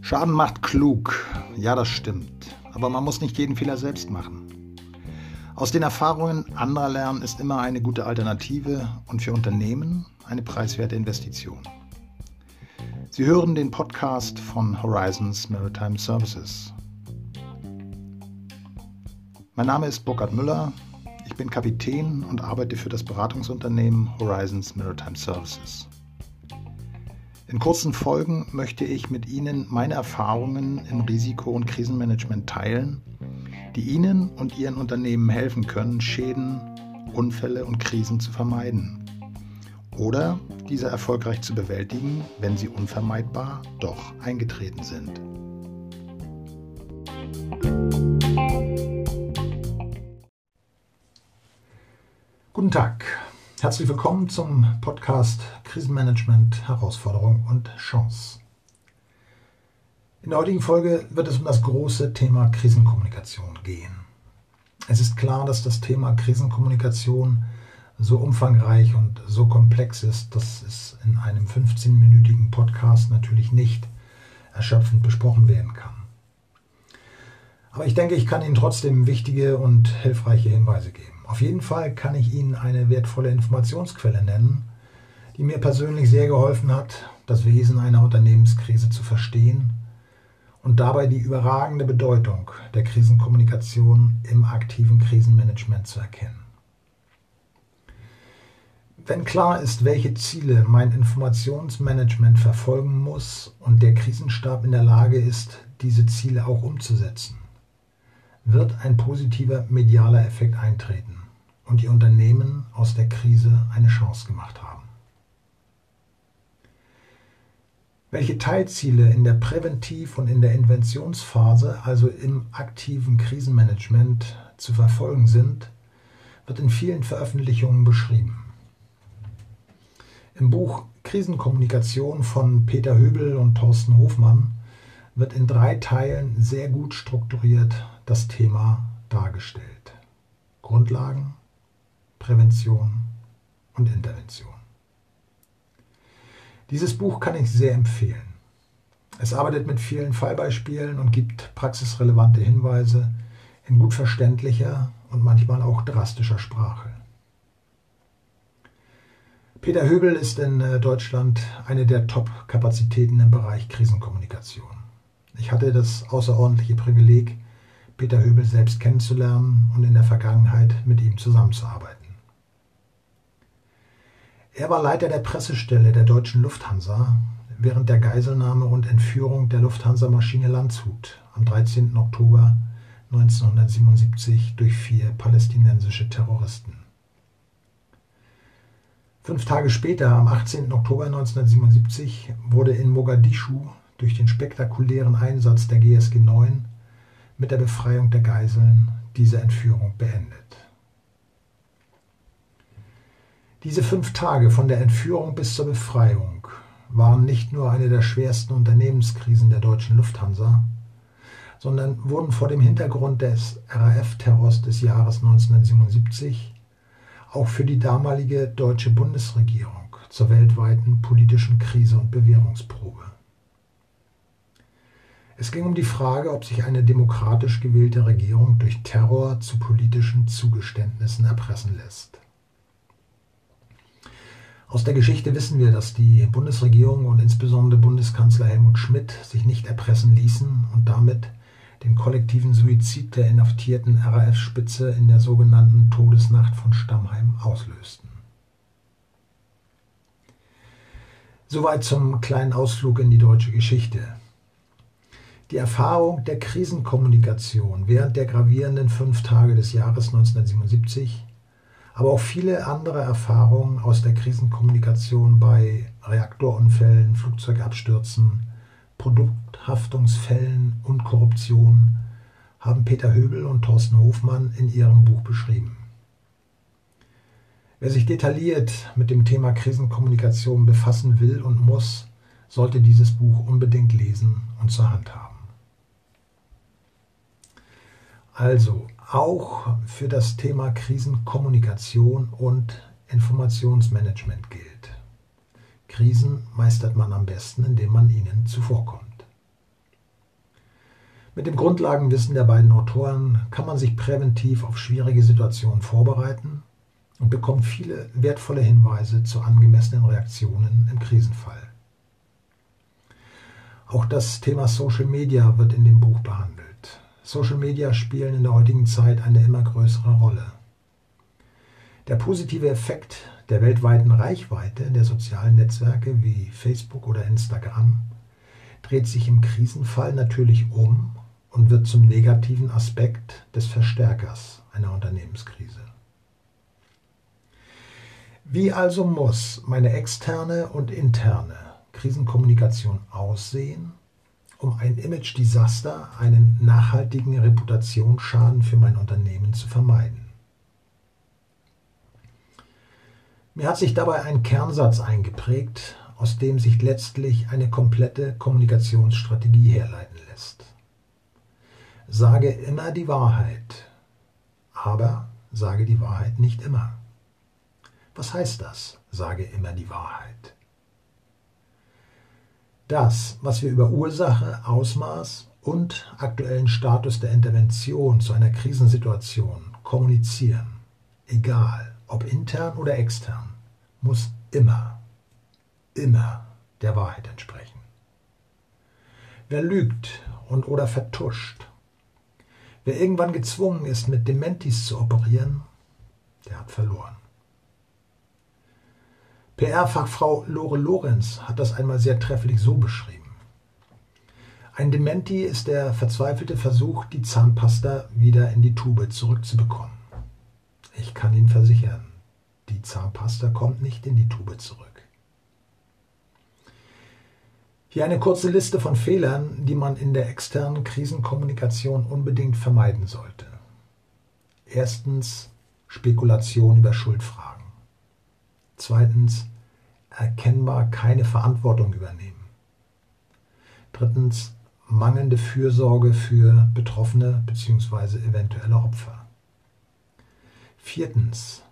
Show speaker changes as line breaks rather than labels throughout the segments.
Schaden macht klug. Ja, das stimmt. Aber man muss nicht jeden Fehler selbst machen. Aus den Erfahrungen anderer lernen ist immer eine gute Alternative und für Unternehmen eine preiswerte Investition. Sie hören den Podcast von Horizons Maritime Services. Mein Name ist Burkhard Müller. Ich bin Kapitän und arbeite für das Beratungsunternehmen Horizons Maritime Services. In kurzen Folgen möchte ich mit Ihnen meine Erfahrungen im Risiko- und Krisenmanagement teilen, die Ihnen und Ihren Unternehmen helfen können, Schäden, Unfälle und Krisen zu vermeiden oder diese erfolgreich zu bewältigen, wenn sie unvermeidbar doch eingetreten sind. Guten Tag. Herzlich willkommen zum Podcast Krisenmanagement, Herausforderung und Chance. In der heutigen Folge wird es um das große Thema Krisenkommunikation gehen. Es ist klar, dass das Thema Krisenkommunikation so umfangreich und so komplex ist, dass es in einem 15-minütigen Podcast natürlich nicht erschöpfend besprochen werden kann. Aber ich denke, ich kann Ihnen trotzdem wichtige und hilfreiche Hinweise geben. Auf jeden Fall kann ich Ihnen eine wertvolle Informationsquelle nennen, die mir persönlich sehr geholfen hat, das Wesen einer Unternehmenskrise zu verstehen und dabei die überragende Bedeutung der Krisenkommunikation im aktiven Krisenmanagement zu erkennen. Wenn klar ist, welche Ziele mein Informationsmanagement verfolgen muss und der Krisenstab in der Lage ist, diese Ziele auch umzusetzen, wird ein positiver medialer Effekt eintreten und die Unternehmen aus der Krise eine Chance gemacht haben. Welche Teilziele in der Präventiv- und in der Inventionsphase, also im aktiven Krisenmanagement, zu verfolgen sind, wird in vielen Veröffentlichungen beschrieben. Im Buch Krisenkommunikation von Peter Höbel und Thorsten Hofmann wird in drei Teilen sehr gut strukturiert das Thema dargestellt. Grundlagen, Prävention und Intervention. Dieses Buch kann ich sehr empfehlen. Es arbeitet mit vielen Fallbeispielen und gibt praxisrelevante Hinweise in gut verständlicher und manchmal auch drastischer Sprache. Peter Höbel ist in äh, Deutschland eine der Top-Kapazitäten im Bereich Krisenkommunikation. Ich hatte das außerordentliche Privileg, Peter Höbel selbst kennenzulernen und in der Vergangenheit mit ihm zusammenzuarbeiten. Er war Leiter der Pressestelle der deutschen Lufthansa während der Geiselnahme und Entführung der Lufthansa-Maschine Landshut am 13. Oktober 1977 durch vier palästinensische Terroristen. Fünf Tage später, am 18. Oktober 1977, wurde in Mogadischu durch den spektakulären Einsatz der GSG 9 mit der Befreiung der Geiseln diese Entführung beendet. Diese fünf Tage von der Entführung bis zur Befreiung waren nicht nur eine der schwersten Unternehmenskrisen der deutschen Lufthansa, sondern wurden vor dem Hintergrund des RAF-Terrors des Jahres 1977 auch für die damalige deutsche Bundesregierung zur weltweiten politischen Krise und Bewährungsprobe. Es ging um die Frage, ob sich eine demokratisch gewählte Regierung durch Terror zu politischen Zugeständnissen erpressen lässt. Aus der Geschichte wissen wir, dass die Bundesregierung und insbesondere Bundeskanzler Helmut Schmidt sich nicht erpressen ließen und damit den kollektiven Suizid der inhaftierten RAF-Spitze in der sogenannten Todesnacht von Stammheim auslösten. Soweit zum kleinen Ausflug in die deutsche Geschichte. Die Erfahrung der Krisenkommunikation während der gravierenden fünf Tage des Jahres 1977 aber auch viele andere Erfahrungen aus der Krisenkommunikation bei Reaktorunfällen, Flugzeugabstürzen, Produkthaftungsfällen und Korruption haben Peter Höbel und Thorsten Hofmann in ihrem Buch beschrieben. Wer sich detailliert mit dem Thema Krisenkommunikation befassen will und muss, sollte dieses Buch unbedingt lesen und zur Hand haben. Also, auch für das Thema Krisenkommunikation und Informationsmanagement gilt. Krisen meistert man am besten, indem man ihnen zuvorkommt. Mit dem Grundlagenwissen der beiden Autoren kann man sich präventiv auf schwierige Situationen vorbereiten und bekommt viele wertvolle Hinweise zu angemessenen Reaktionen im Krisenfall. Auch das Thema Social Media wird in dem Buch behandelt. Social Media spielen in der heutigen Zeit eine immer größere Rolle. Der positive Effekt der weltweiten Reichweite der sozialen Netzwerke wie Facebook oder Instagram dreht sich im Krisenfall natürlich um und wird zum negativen Aspekt des Verstärkers einer Unternehmenskrise. Wie also muss meine externe und interne Krisenkommunikation aussehen, um ein Image-Desaster, einen nachhaltigen Reputationsschaden für mein Unternehmen zu vermeiden? Mir hat sich dabei ein Kernsatz eingeprägt, aus dem sich letztlich eine komplette Kommunikationsstrategie herleiten lässt. Sage immer die Wahrheit, aber sage die Wahrheit nicht immer. Was heißt das? Sage immer die Wahrheit. Das, was wir über Ursache, Ausmaß und aktuellen Status der Intervention zu einer Krisensituation kommunizieren, egal ob intern oder extern, muss immer, immer der Wahrheit entsprechen. Wer lügt und oder vertuscht, Wer irgendwann gezwungen ist, mit Dementis zu operieren, der hat verloren. PR-Fachfrau Lore Lorenz hat das einmal sehr trefflich so beschrieben. Ein Dementi ist der verzweifelte Versuch, die Zahnpasta wieder in die Tube zurückzubekommen. Ich kann Ihnen versichern, die Zahnpasta kommt nicht in die Tube zurück. Hier eine kurze Liste von Fehlern, die man in der externen Krisenkommunikation unbedingt vermeiden sollte. Erstens Spekulation über Schuldfragen. Zweitens erkennbar keine Verantwortung übernehmen. Drittens mangelnde Fürsorge für Betroffene bzw. eventuelle Opfer. Viertens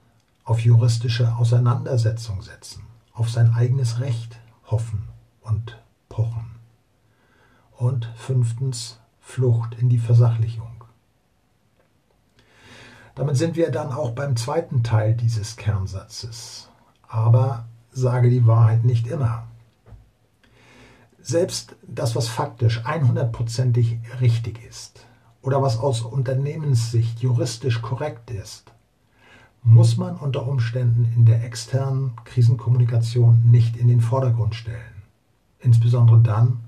auf juristische Auseinandersetzung setzen, auf sein eigenes Recht hoffen und pochen. Und fünftens Flucht in die Versachlichung. Damit sind wir dann auch beim zweiten Teil dieses Kernsatzes. Aber sage die Wahrheit nicht immer. Selbst das, was faktisch 100%ig richtig ist oder was aus Unternehmenssicht juristisch korrekt ist, muss man unter Umständen in der externen Krisenkommunikation nicht in den Vordergrund stellen insbesondere dann,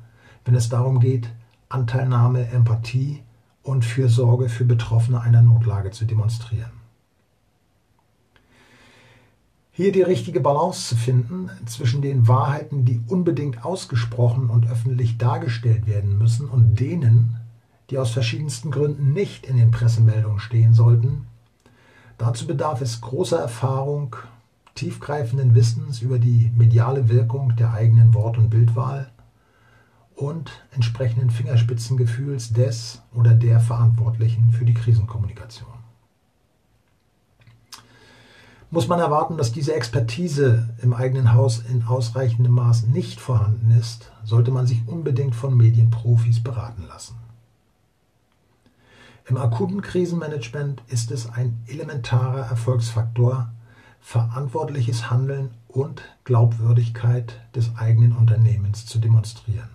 wenn es darum geht, Anteilnahme, Empathie und Fürsorge für Betroffene einer Notlage zu demonstrieren. Hier die richtige Balance zu finden zwischen den Wahrheiten, die unbedingt ausgesprochen und öffentlich dargestellt werden müssen, und denen, die aus verschiedensten Gründen nicht in den Pressemeldungen stehen sollten, dazu bedarf es großer Erfahrung, tiefgreifenden Wissens über die mediale Wirkung der eigenen Wort- und Bildwahl und entsprechenden Fingerspitzengefühls des oder der Verantwortlichen für die Krisenkommunikation. Muss man erwarten, dass diese Expertise im eigenen Haus in ausreichendem Maß nicht vorhanden ist, sollte man sich unbedingt von Medienprofis beraten lassen. Im akuten Krisenmanagement ist es ein elementarer Erfolgsfaktor, verantwortliches Handeln und Glaubwürdigkeit des eigenen Unternehmens zu demonstrieren.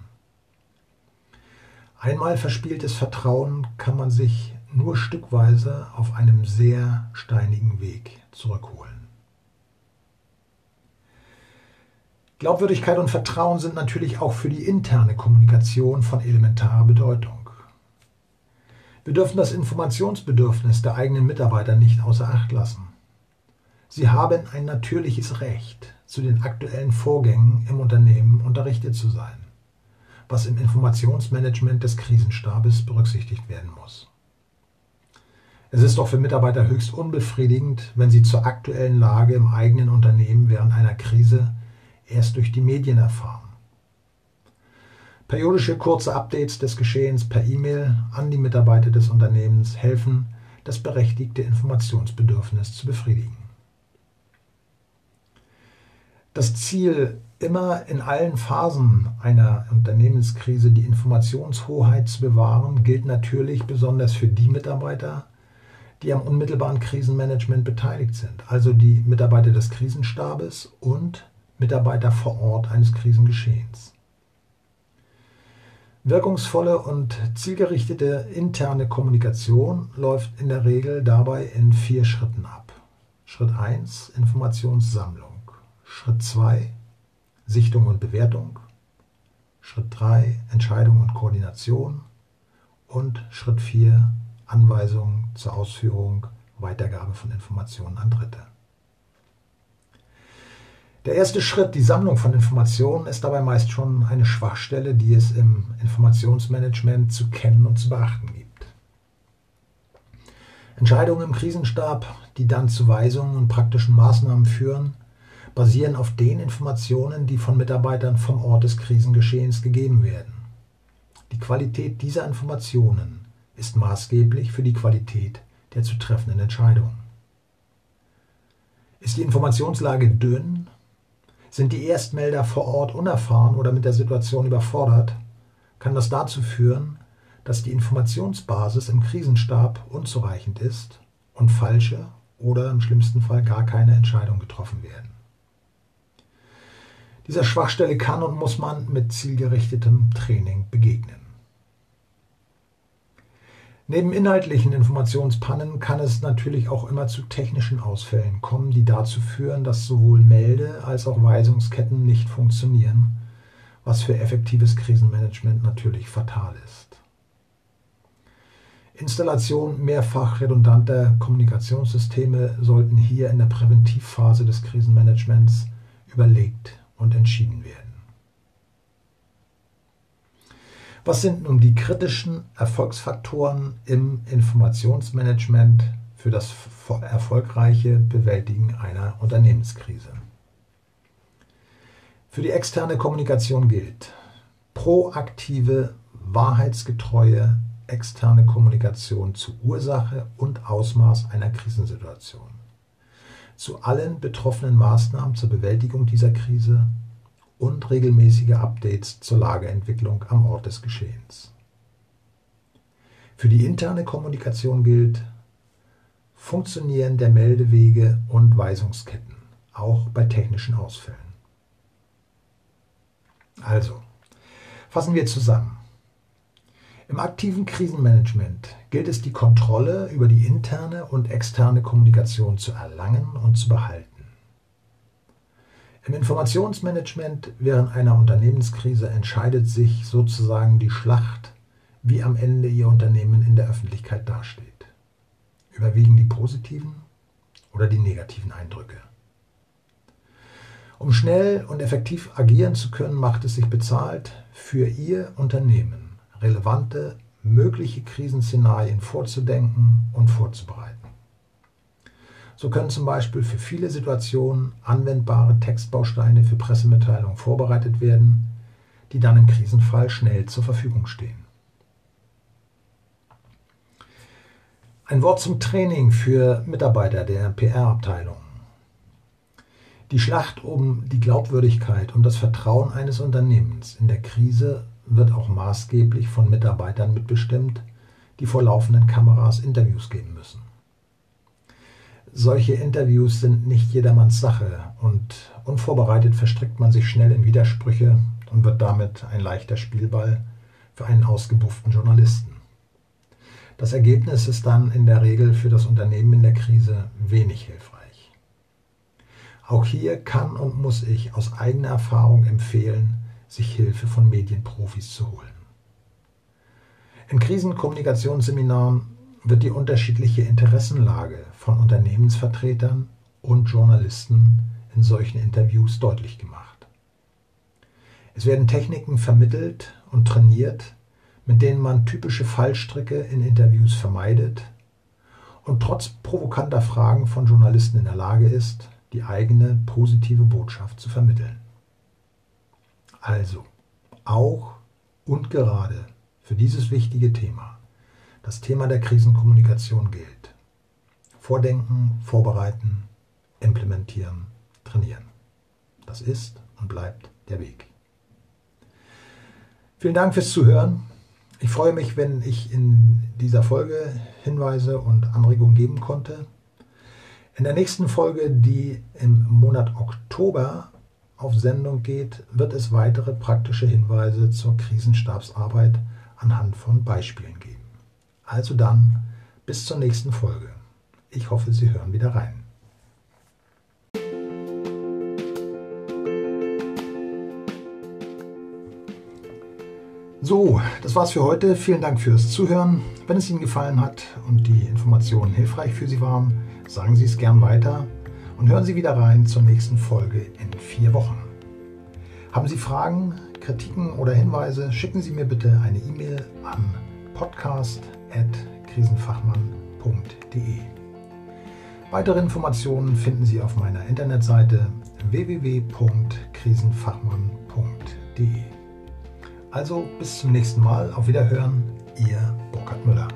Einmal verspieltes Vertrauen kann man sich nur stückweise auf einem sehr steinigen Weg zurückholen. Glaubwürdigkeit und Vertrauen sind natürlich auch für die interne Kommunikation von elementarer Bedeutung. Wir dürfen das Informationsbedürfnis der eigenen Mitarbeiter nicht außer Acht lassen. Sie haben ein natürliches Recht, zu den aktuellen Vorgängen im Unternehmen unterrichtet zu sein, was im Informationsmanagement des Krisenstabes berücksichtigt werden muss. Es ist doch für Mitarbeiter höchst unbefriedigend, wenn sie zur aktuellen Lage im eigenen Unternehmen während einer Krise erst durch die Medien erfahren. Periodische kurze Updates des Geschehens per E-Mail an die Mitarbeiter des Unternehmens helfen, das berechtigte Informationsbedürfnis zu befriedigen. Das Ziel, immer in allen Phasen einer Unternehmenskrise die Informationshoheit zu bewahren, gilt natürlich besonders für die Mitarbeiter, die am unmittelbaren Krisenmanagement beteiligt sind, also die Mitarbeiter des Krisenstabes und Mitarbeiter vor Ort eines Krisengeschehens. Wirkungsvolle und zielgerichtete interne Kommunikation läuft in der Regel dabei in vier Schritten ab. Schritt 1 Informationssammlung. Schritt 2 Sichtung und Bewertung. Schritt 3 Entscheidung und Koordination. Und Schritt 4 Anweisungen zur Ausführung, Weitergabe von Informationen an Dritte. Der erste Schritt, die Sammlung von Informationen, ist dabei meist schon eine Schwachstelle, die es im Informationsmanagement zu kennen und zu beachten gibt. Entscheidungen im Krisenstab, die dann zu Weisungen und praktischen Maßnahmen führen, basieren auf den Informationen, die von Mitarbeitern vom Ort des Krisengeschehens gegeben werden. Die Qualität dieser Informationen ist maßgeblich für die Qualität der zu treffenden Entscheidungen. Ist die Informationslage dünn, sind die Erstmelder vor Ort unerfahren oder mit der Situation überfordert, kann das dazu führen, dass die Informationsbasis im Krisenstab unzureichend ist und falsche oder im schlimmsten Fall gar keine Entscheidungen getroffen werden. Dieser Schwachstelle kann und muss man mit zielgerichtetem Training begegnen. Neben inhaltlichen Informationspannen kann es natürlich auch immer zu technischen Ausfällen kommen, die dazu führen, dass sowohl Melde- als auch Weisungsketten nicht funktionieren, was für effektives Krisenmanagement natürlich fatal ist. Installation mehrfach redundanter Kommunikationssysteme sollten hier in der Präventivphase des Krisenmanagements überlegt und entschieden werden. Was sind nun die kritischen Erfolgsfaktoren im Informationsmanagement für das erfolgreiche Bewältigen einer Unternehmenskrise? Für die externe Kommunikation gilt proaktive, wahrheitsgetreue externe Kommunikation zu Ursache und Ausmaß einer Krisensituation, zu allen betroffenen Maßnahmen zur Bewältigung dieser Krise und regelmäßige Updates zur Lageentwicklung am Ort des Geschehens. Für die interne Kommunikation gilt Funktionieren der Meldewege und Weisungsketten, auch bei technischen Ausfällen. Also, fassen wir zusammen. Im aktiven Krisenmanagement gilt es, die Kontrolle über die interne und externe Kommunikation zu erlangen und zu behalten. Im Informationsmanagement während einer Unternehmenskrise entscheidet sich sozusagen die Schlacht, wie am Ende Ihr Unternehmen in der Öffentlichkeit dasteht. Überwiegen die positiven oder die negativen Eindrücke? Um schnell und effektiv agieren zu können, macht es sich bezahlt, für Ihr Unternehmen relevante mögliche Krisenszenarien vorzudenken und vorzubereiten. So können zum Beispiel für viele Situationen anwendbare Textbausteine für Pressemitteilungen vorbereitet werden, die dann im Krisenfall schnell zur Verfügung stehen. Ein Wort zum Training für Mitarbeiter der PR-Abteilung. Die Schlacht um die Glaubwürdigkeit und das Vertrauen eines Unternehmens in der Krise wird auch maßgeblich von Mitarbeitern mitbestimmt, die vor laufenden Kameras Interviews geben müssen solche Interviews sind nicht jedermanns Sache und unvorbereitet verstrickt man sich schnell in Widersprüche und wird damit ein leichter Spielball für einen ausgebufften Journalisten. Das Ergebnis ist dann in der Regel für das Unternehmen in der Krise wenig hilfreich. Auch hier kann und muss ich aus eigener Erfahrung empfehlen, sich Hilfe von Medienprofis zu holen. In Krisenkommunikationsseminaren wird die unterschiedliche Interessenlage von Unternehmensvertretern und Journalisten in solchen Interviews deutlich gemacht. Es werden Techniken vermittelt und trainiert, mit denen man typische Fallstricke in Interviews vermeidet und trotz provokanter Fragen von Journalisten in der Lage ist, die eigene positive Botschaft zu vermitteln. Also, auch und gerade für dieses wichtige Thema das Thema der Krisenkommunikation gilt. Vordenken, vorbereiten, implementieren, trainieren. Das ist und bleibt der Weg. Vielen Dank fürs Zuhören. Ich freue mich, wenn ich in dieser Folge Hinweise und Anregungen geben konnte. In der nächsten Folge, die im Monat Oktober auf Sendung geht, wird es weitere praktische Hinweise zur Krisenstabsarbeit anhand von Beispielen geben. Also dann, bis zur nächsten Folge. Ich hoffe, Sie hören wieder rein. So, das war's für heute. Vielen Dank fürs Zuhören. Wenn es Ihnen gefallen hat und die Informationen hilfreich für Sie waren, sagen Sie es gern weiter und hören Sie wieder rein zur nächsten Folge in vier Wochen. Haben Sie Fragen, Kritiken oder Hinweise, schicken Sie mir bitte eine E-Mail an podcast.krisenfachmann.de. Weitere Informationen finden Sie auf meiner Internetseite www.krisenfachmann.de. Also bis zum nächsten Mal, auf Wiederhören, Ihr Burkhard Müller.